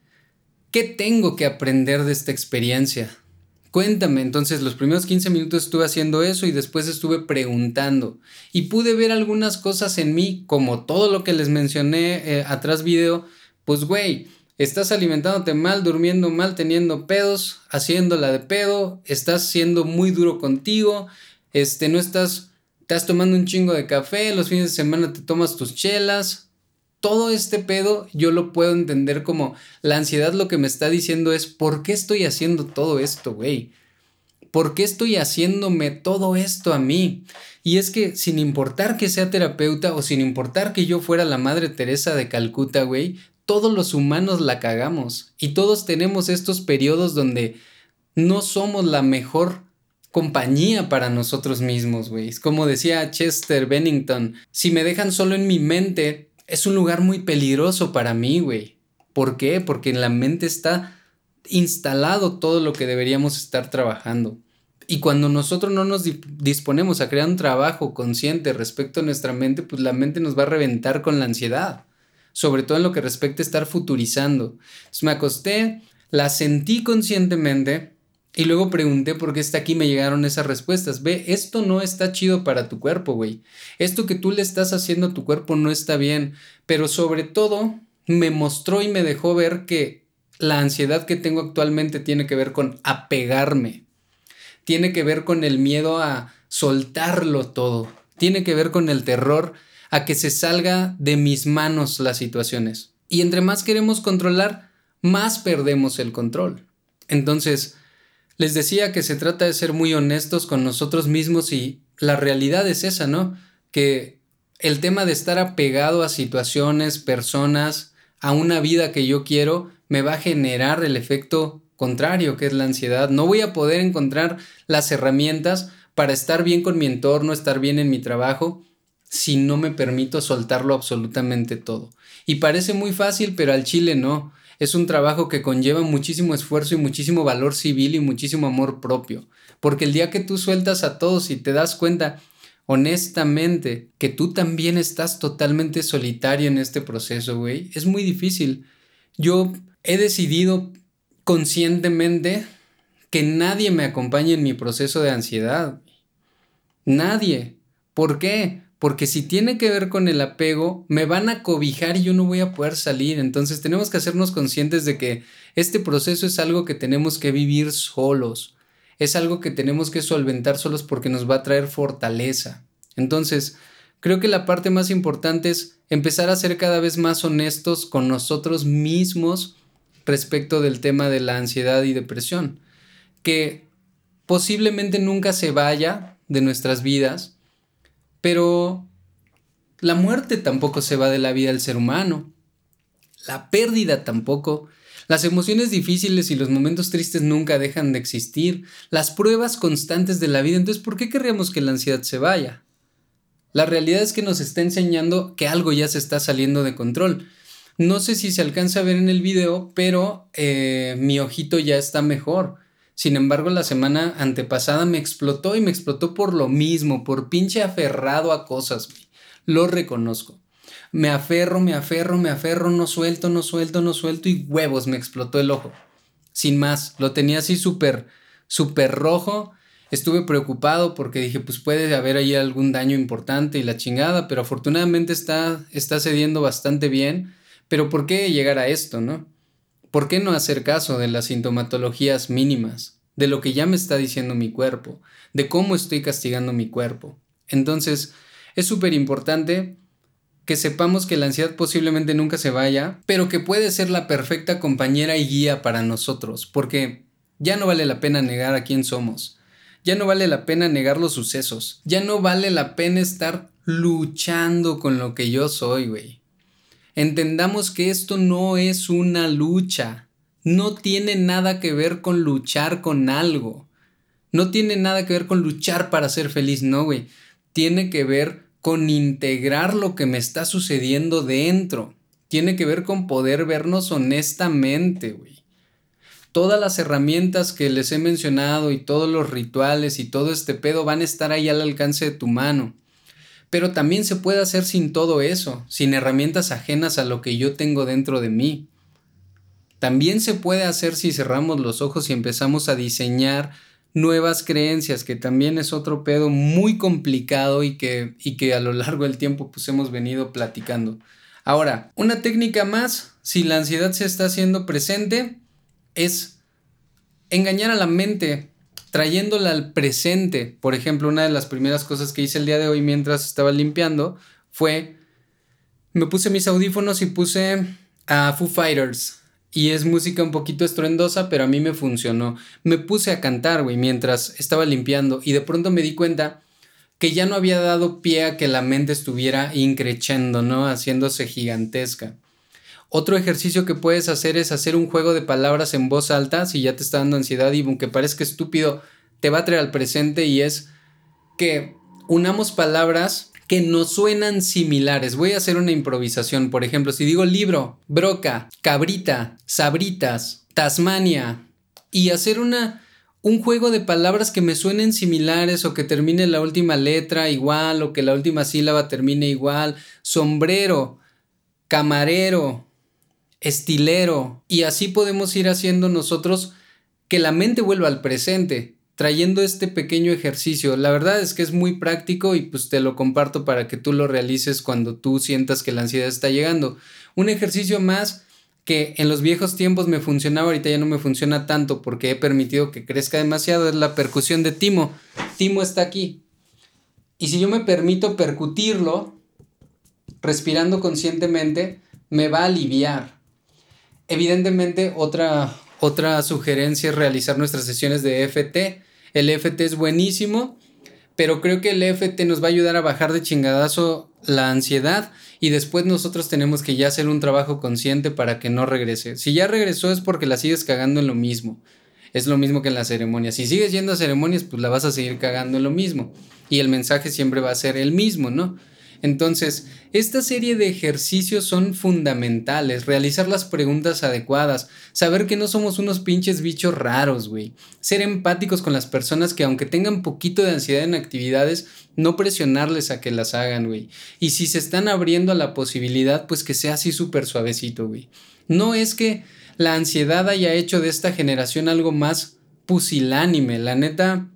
qué tengo que aprender de esta experiencia. Cuéntame, entonces los primeros 15 minutos estuve haciendo eso y después estuve preguntando y pude ver algunas cosas en mí, como todo lo que les mencioné eh, atrás video, pues güey, estás alimentándote mal, durmiendo mal, teniendo pedos, haciéndola de pedo, estás siendo muy duro contigo, este, no estás, estás tomando un chingo de café, los fines de semana te tomas tus chelas. Todo este pedo yo lo puedo entender como la ansiedad lo que me está diciendo es, ¿por qué estoy haciendo todo esto, güey? ¿Por qué estoy haciéndome todo esto a mí? Y es que sin importar que sea terapeuta o sin importar que yo fuera la Madre Teresa de Calcuta, güey, todos los humanos la cagamos y todos tenemos estos periodos donde no somos la mejor compañía para nosotros mismos, güey. Como decía Chester Bennington, si me dejan solo en mi mente, es un lugar muy peligroso para mí, güey. ¿Por qué? Porque en la mente está instalado todo lo que deberíamos estar trabajando. Y cuando nosotros no nos disponemos a crear un trabajo consciente respecto a nuestra mente, pues la mente nos va a reventar con la ansiedad, sobre todo en lo que respecta a estar futurizando. Me acosté, la sentí conscientemente y luego pregunté por qué está aquí me llegaron esas respuestas. Ve, esto no está chido para tu cuerpo, güey. Esto que tú le estás haciendo a tu cuerpo no está bien, pero sobre todo me mostró y me dejó ver que la ansiedad que tengo actualmente tiene que ver con apegarme tiene que ver con el miedo a soltarlo todo, tiene que ver con el terror a que se salga de mis manos las situaciones. Y entre más queremos controlar, más perdemos el control. Entonces, les decía que se trata de ser muy honestos con nosotros mismos y la realidad es esa, ¿no? Que el tema de estar apegado a situaciones, personas, a una vida que yo quiero, me va a generar el efecto contrario, que es la ansiedad. No voy a poder encontrar las herramientas para estar bien con mi entorno, estar bien en mi trabajo, si no me permito soltarlo absolutamente todo. Y parece muy fácil, pero al chile no. Es un trabajo que conlleva muchísimo esfuerzo y muchísimo valor civil y muchísimo amor propio. Porque el día que tú sueltas a todos y te das cuenta honestamente que tú también estás totalmente solitario en este proceso, güey, es muy difícil. Yo he decidido conscientemente que nadie me acompañe en mi proceso de ansiedad. Nadie. ¿Por qué? Porque si tiene que ver con el apego, me van a cobijar y yo no voy a poder salir. Entonces tenemos que hacernos conscientes de que este proceso es algo que tenemos que vivir solos. Es algo que tenemos que solventar solos porque nos va a traer fortaleza. Entonces, creo que la parte más importante es empezar a ser cada vez más honestos con nosotros mismos respecto del tema de la ansiedad y depresión, que posiblemente nunca se vaya de nuestras vidas, pero la muerte tampoco se va de la vida del ser humano, la pérdida tampoco, las emociones difíciles y los momentos tristes nunca dejan de existir, las pruebas constantes de la vida, entonces ¿por qué querríamos que la ansiedad se vaya? La realidad es que nos está enseñando que algo ya se está saliendo de control. No sé si se alcanza a ver en el video, pero eh, mi ojito ya está mejor. Sin embargo, la semana antepasada me explotó y me explotó por lo mismo, por pinche aferrado a cosas. Lo reconozco. Me aferro, me aferro, me aferro, no suelto, no suelto, no suelto y huevos, me explotó el ojo. Sin más, lo tenía así súper, súper rojo. Estuve preocupado porque dije, pues puede haber ahí algún daño importante y la chingada, pero afortunadamente está, está cediendo bastante bien. Pero ¿por qué llegar a esto, no? ¿Por qué no hacer caso de las sintomatologías mínimas, de lo que ya me está diciendo mi cuerpo, de cómo estoy castigando mi cuerpo? Entonces, es súper importante que sepamos que la ansiedad posiblemente nunca se vaya, pero que puede ser la perfecta compañera y guía para nosotros, porque ya no vale la pena negar a quién somos, ya no vale la pena negar los sucesos, ya no vale la pena estar luchando con lo que yo soy, güey. Entendamos que esto no es una lucha, no tiene nada que ver con luchar con algo, no tiene nada que ver con luchar para ser feliz, no, güey, tiene que ver con integrar lo que me está sucediendo dentro, tiene que ver con poder vernos honestamente, güey. Todas las herramientas que les he mencionado y todos los rituales y todo este pedo van a estar ahí al alcance de tu mano. Pero también se puede hacer sin todo eso, sin herramientas ajenas a lo que yo tengo dentro de mí. También se puede hacer si cerramos los ojos y empezamos a diseñar nuevas creencias, que también es otro pedo muy complicado y que, y que a lo largo del tiempo pues hemos venido platicando. Ahora, una técnica más, si la ansiedad se está haciendo presente, es engañar a la mente trayéndola al presente. Por ejemplo, una de las primeras cosas que hice el día de hoy mientras estaba limpiando fue, me puse mis audífonos y puse a Foo Fighters. Y es música un poquito estruendosa, pero a mí me funcionó. Me puse a cantar, güey, mientras estaba limpiando y de pronto me di cuenta que ya no había dado pie a que la mente estuviera increchendo, ¿no? Haciéndose gigantesca. Otro ejercicio que puedes hacer es hacer un juego de palabras en voz alta si ya te está dando ansiedad y aunque parezca estúpido, te va a traer al presente y es que unamos palabras que nos suenan similares. Voy a hacer una improvisación, por ejemplo, si digo libro, broca, cabrita, sabritas, Tasmania y hacer una un juego de palabras que me suenen similares o que termine la última letra igual o que la última sílaba termine igual, sombrero, camarero, estilero y así podemos ir haciendo nosotros que la mente vuelva al presente, trayendo este pequeño ejercicio. La verdad es que es muy práctico y pues te lo comparto para que tú lo realices cuando tú sientas que la ansiedad está llegando. Un ejercicio más que en los viejos tiempos me funcionaba, ahorita ya no me funciona tanto porque he permitido que crezca demasiado, es la percusión de timo. Timo está aquí. Y si yo me permito percutirlo, respirando conscientemente, me va a aliviar. Evidentemente, otra, otra sugerencia es realizar nuestras sesiones de EFT. El EFT es buenísimo, pero creo que el EFT nos va a ayudar a bajar de chingadazo la ansiedad y después nosotros tenemos que ya hacer un trabajo consciente para que no regrese. Si ya regresó es porque la sigues cagando en lo mismo. Es lo mismo que en la ceremonia. Si sigues yendo a ceremonias, pues la vas a seguir cagando en lo mismo. Y el mensaje siempre va a ser el mismo, ¿no? Entonces, esta serie de ejercicios son fundamentales, realizar las preguntas adecuadas, saber que no somos unos pinches bichos raros, güey, ser empáticos con las personas que aunque tengan poquito de ansiedad en actividades, no presionarles a que las hagan, güey. Y si se están abriendo a la posibilidad, pues que sea así súper suavecito, güey. No es que la ansiedad haya hecho de esta generación algo más pusilánime, la neta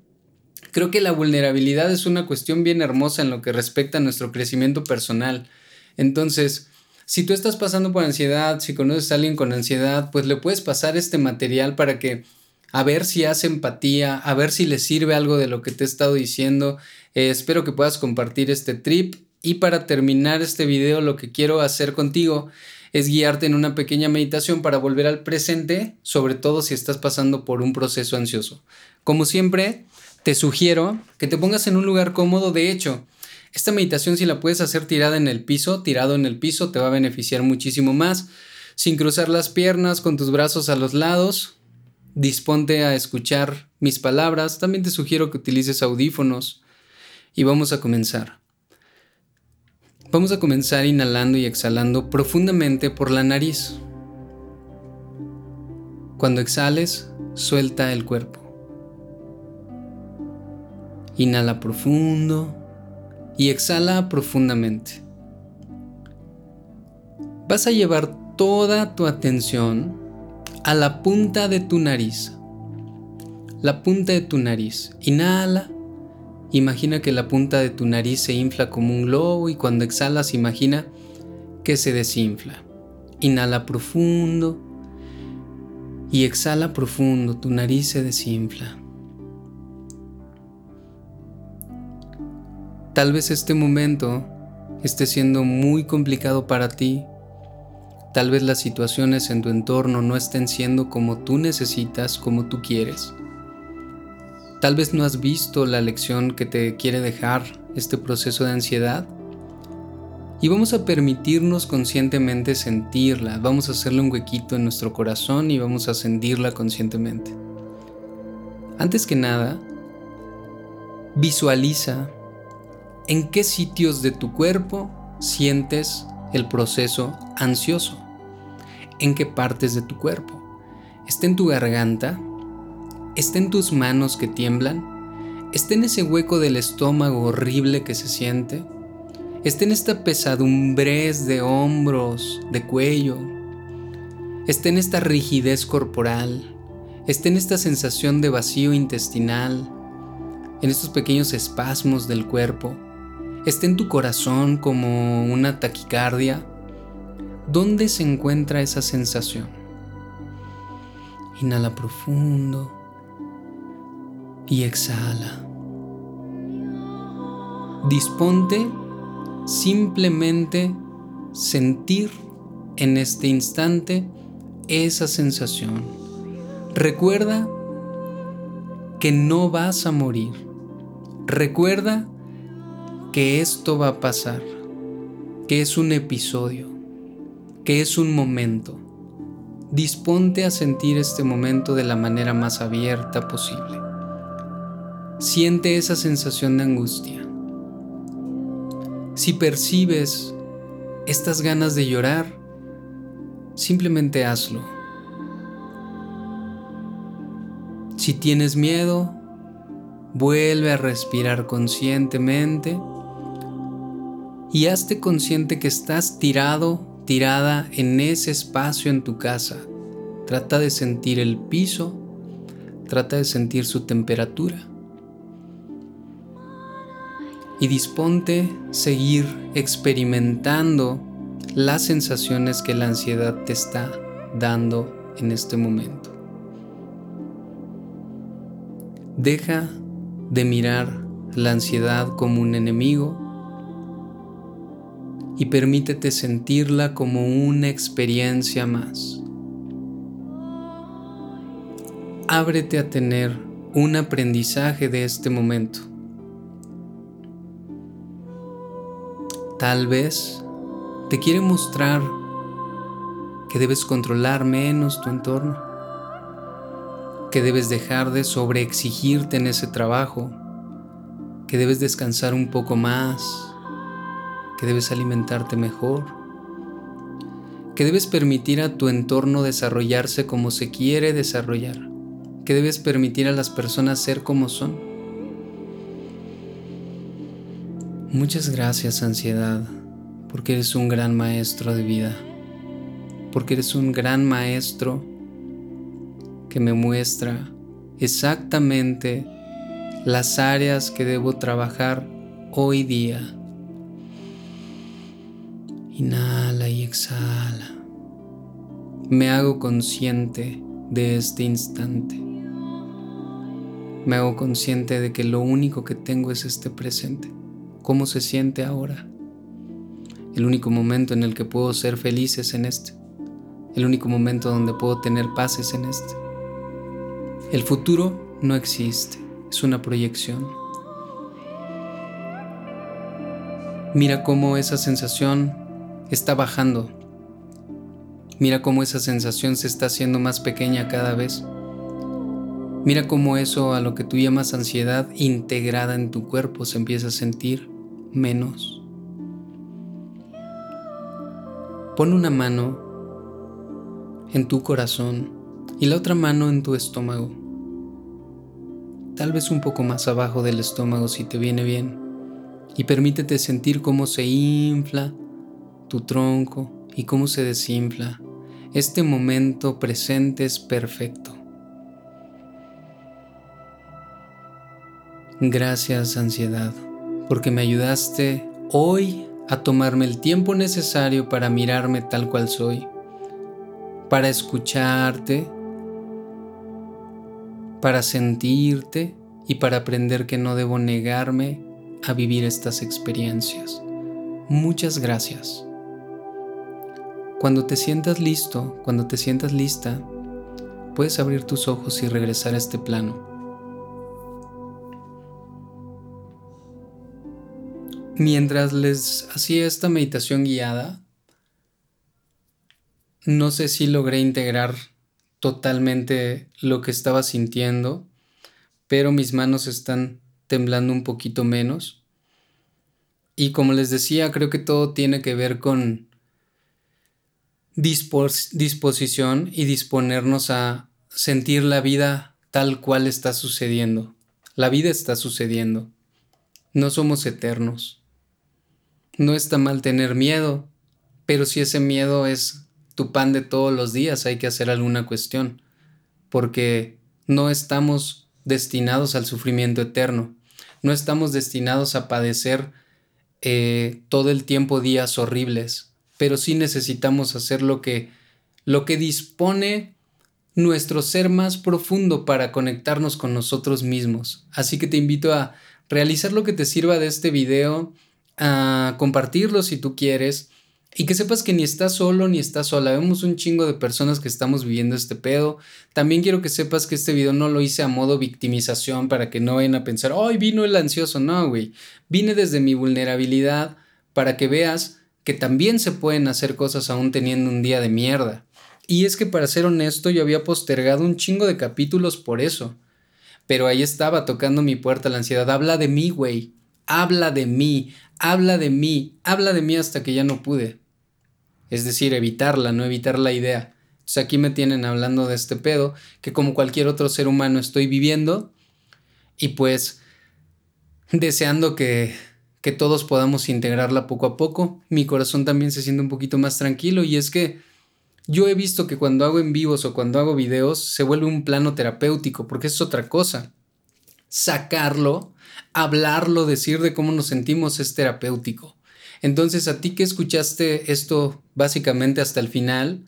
Creo que la vulnerabilidad es una cuestión bien hermosa en lo que respecta a nuestro crecimiento personal. Entonces, si tú estás pasando por ansiedad, si conoces a alguien con ansiedad, pues le puedes pasar este material para que a ver si hace empatía, a ver si le sirve algo de lo que te he estado diciendo. Eh, espero que puedas compartir este trip. Y para terminar este video, lo que quiero hacer contigo es guiarte en una pequeña meditación para volver al presente, sobre todo si estás pasando por un proceso ansioso. Como siempre, te sugiero que te pongas en un lugar cómodo. De hecho, esta meditación si la puedes hacer tirada en el piso, tirado en el piso, te va a beneficiar muchísimo más. Sin cruzar las piernas, con tus brazos a los lados, disponte a escuchar mis palabras. También te sugiero que utilices audífonos. Y vamos a comenzar. Vamos a comenzar inhalando y exhalando profundamente por la nariz. Cuando exhales, suelta el cuerpo. Inhala profundo y exhala profundamente. Vas a llevar toda tu atención a la punta de tu nariz. La punta de tu nariz. Inhala. Imagina que la punta de tu nariz se infla como un globo y cuando exhalas imagina que se desinfla. Inhala profundo y exhala profundo. Tu nariz se desinfla. Tal vez este momento esté siendo muy complicado para ti. Tal vez las situaciones en tu entorno no estén siendo como tú necesitas, como tú quieres. Tal vez no has visto la lección que te quiere dejar este proceso de ansiedad. Y vamos a permitirnos conscientemente sentirla, vamos a hacerle un huequito en nuestro corazón y vamos a sentirla conscientemente. Antes que nada, visualiza en qué sitios de tu cuerpo sientes el proceso ansioso. En qué partes de tu cuerpo. ¿Está en tu garganta? ¿Está en tus manos que tiemblan? ¿Está en ese hueco del estómago horrible que se siente? ¿Está en esta pesadumbrez de hombros, de cuello? ¿Está en esta rigidez corporal? ¿Está en esta sensación de vacío intestinal? ¿En estos pequeños espasmos del cuerpo? ¿Está en tu corazón como una taquicardia? ¿Dónde se encuentra esa sensación? Inhala profundo y exhala. Disponte simplemente sentir en este instante esa sensación. Recuerda que no vas a morir. Recuerda que esto va a pasar, que es un episodio, que es un momento. Disponte a sentir este momento de la manera más abierta posible. Siente esa sensación de angustia. Si percibes estas ganas de llorar, simplemente hazlo. Si tienes miedo, vuelve a respirar conscientemente y hazte consciente que estás tirado, tirada en ese espacio en tu casa. Trata de sentir el piso, trata de sentir su temperatura. Y disponte seguir experimentando las sensaciones que la ansiedad te está dando en este momento. Deja de mirar la ansiedad como un enemigo y permítete sentirla como una experiencia más. Ábrete a tener un aprendizaje de este momento. Tal vez te quiere mostrar que debes controlar menos tu entorno, que debes dejar de sobreexigirte en ese trabajo, que debes descansar un poco más, que debes alimentarte mejor, que debes permitir a tu entorno desarrollarse como se quiere desarrollar, que debes permitir a las personas ser como son. Muchas gracias ansiedad, porque eres un gran maestro de vida, porque eres un gran maestro que me muestra exactamente las áreas que debo trabajar hoy día Inhala y exhala. Me hago consciente de este instante. Me hago consciente de que lo único que tengo es este presente. ¿Cómo se siente ahora? El único momento en el que puedo ser feliz es en este. El único momento donde puedo tener paz es en este. El futuro no existe, es una proyección. Mira cómo esa sensación está bajando. Mira cómo esa sensación se está haciendo más pequeña cada vez. Mira cómo eso a lo que tú llamas ansiedad integrada en tu cuerpo se empieza a sentir menos. Pon una mano en tu corazón y la otra mano en tu estómago. Tal vez un poco más abajo del estómago si te viene bien. Y permítete sentir cómo se infla tu tronco y cómo se desinfla. Este momento presente es perfecto. Gracias ansiedad, porque me ayudaste hoy a tomarme el tiempo necesario para mirarme tal cual soy, para escucharte, para sentirte y para aprender que no debo negarme a vivir estas experiencias. Muchas gracias. Cuando te sientas listo, cuando te sientas lista, puedes abrir tus ojos y regresar a este plano. Mientras les hacía esta meditación guiada, no sé si logré integrar totalmente lo que estaba sintiendo, pero mis manos están temblando un poquito menos. Y como les decía, creo que todo tiene que ver con disposición y disponernos a sentir la vida tal cual está sucediendo. La vida está sucediendo. No somos eternos. No está mal tener miedo, pero si ese miedo es tu pan de todos los días, hay que hacer alguna cuestión, porque no estamos destinados al sufrimiento eterno. No estamos destinados a padecer eh, todo el tiempo días horribles pero sí necesitamos hacer lo que, lo que dispone nuestro ser más profundo para conectarnos con nosotros mismos. Así que te invito a realizar lo que te sirva de este video, a compartirlo si tú quieres y que sepas que ni estás solo ni estás sola. Vemos un chingo de personas que estamos viviendo este pedo. También quiero que sepas que este video no lo hice a modo victimización para que no vayan a pensar, ¡ay, vino el ansioso! No, güey. Vine desde mi vulnerabilidad para que veas que también se pueden hacer cosas aún teniendo un día de mierda. Y es que para ser honesto yo había postergado un chingo de capítulos por eso. Pero ahí estaba tocando mi puerta la ansiedad. Habla de mí, güey. Habla de mí. Habla de mí. Habla de mí hasta que ya no pude. Es decir, evitarla, no evitar la idea. Entonces aquí me tienen hablando de este pedo que como cualquier otro ser humano estoy viviendo y pues deseando que, que todos podamos integrarla poco a poco. Mi corazón también se siente un poquito más tranquilo y es que yo he visto que cuando hago en vivos o cuando hago videos se vuelve un plano terapéutico porque es otra cosa. Sacarlo, hablarlo, decir de cómo nos sentimos es terapéutico. Entonces a ti que escuchaste esto básicamente hasta el final,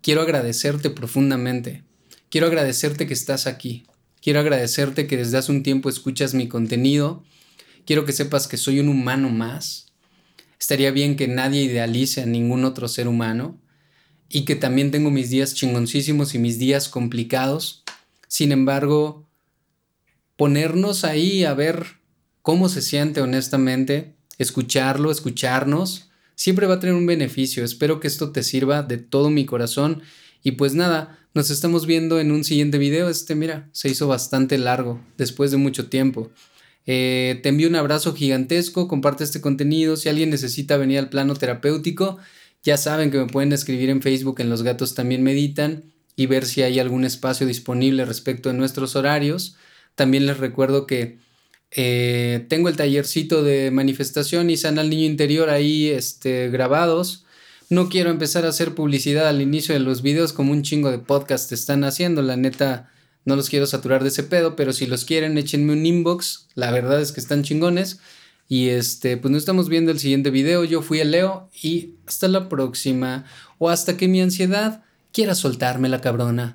quiero agradecerte profundamente. Quiero agradecerte que estás aquí. Quiero agradecerte que desde hace un tiempo escuchas mi contenido. Quiero que sepas que soy un humano más. Estaría bien que nadie idealice a ningún otro ser humano y que también tengo mis días chingoncísimos y mis días complicados. Sin embargo, ponernos ahí a ver cómo se siente honestamente, escucharlo, escucharnos, siempre va a tener un beneficio. Espero que esto te sirva de todo mi corazón. Y pues nada, nos estamos viendo en un siguiente video. Este, mira, se hizo bastante largo después de mucho tiempo. Eh, te envío un abrazo gigantesco, comparte este contenido. Si alguien necesita venir al plano terapéutico, ya saben que me pueden escribir en Facebook en Los Gatos también meditan y ver si hay algún espacio disponible respecto a nuestros horarios. También les recuerdo que eh, tengo el tallercito de manifestación y sana al niño interior ahí este, grabados. No quiero empezar a hacer publicidad al inicio de los videos como un chingo de podcast están haciendo. La neta, no los quiero saturar de ese pedo, pero si los quieren, échenme un inbox. La verdad es que están chingones. Y este, pues nos estamos viendo el siguiente video. Yo fui el Leo y hasta la próxima. O hasta que mi ansiedad quiera soltarme la cabrona.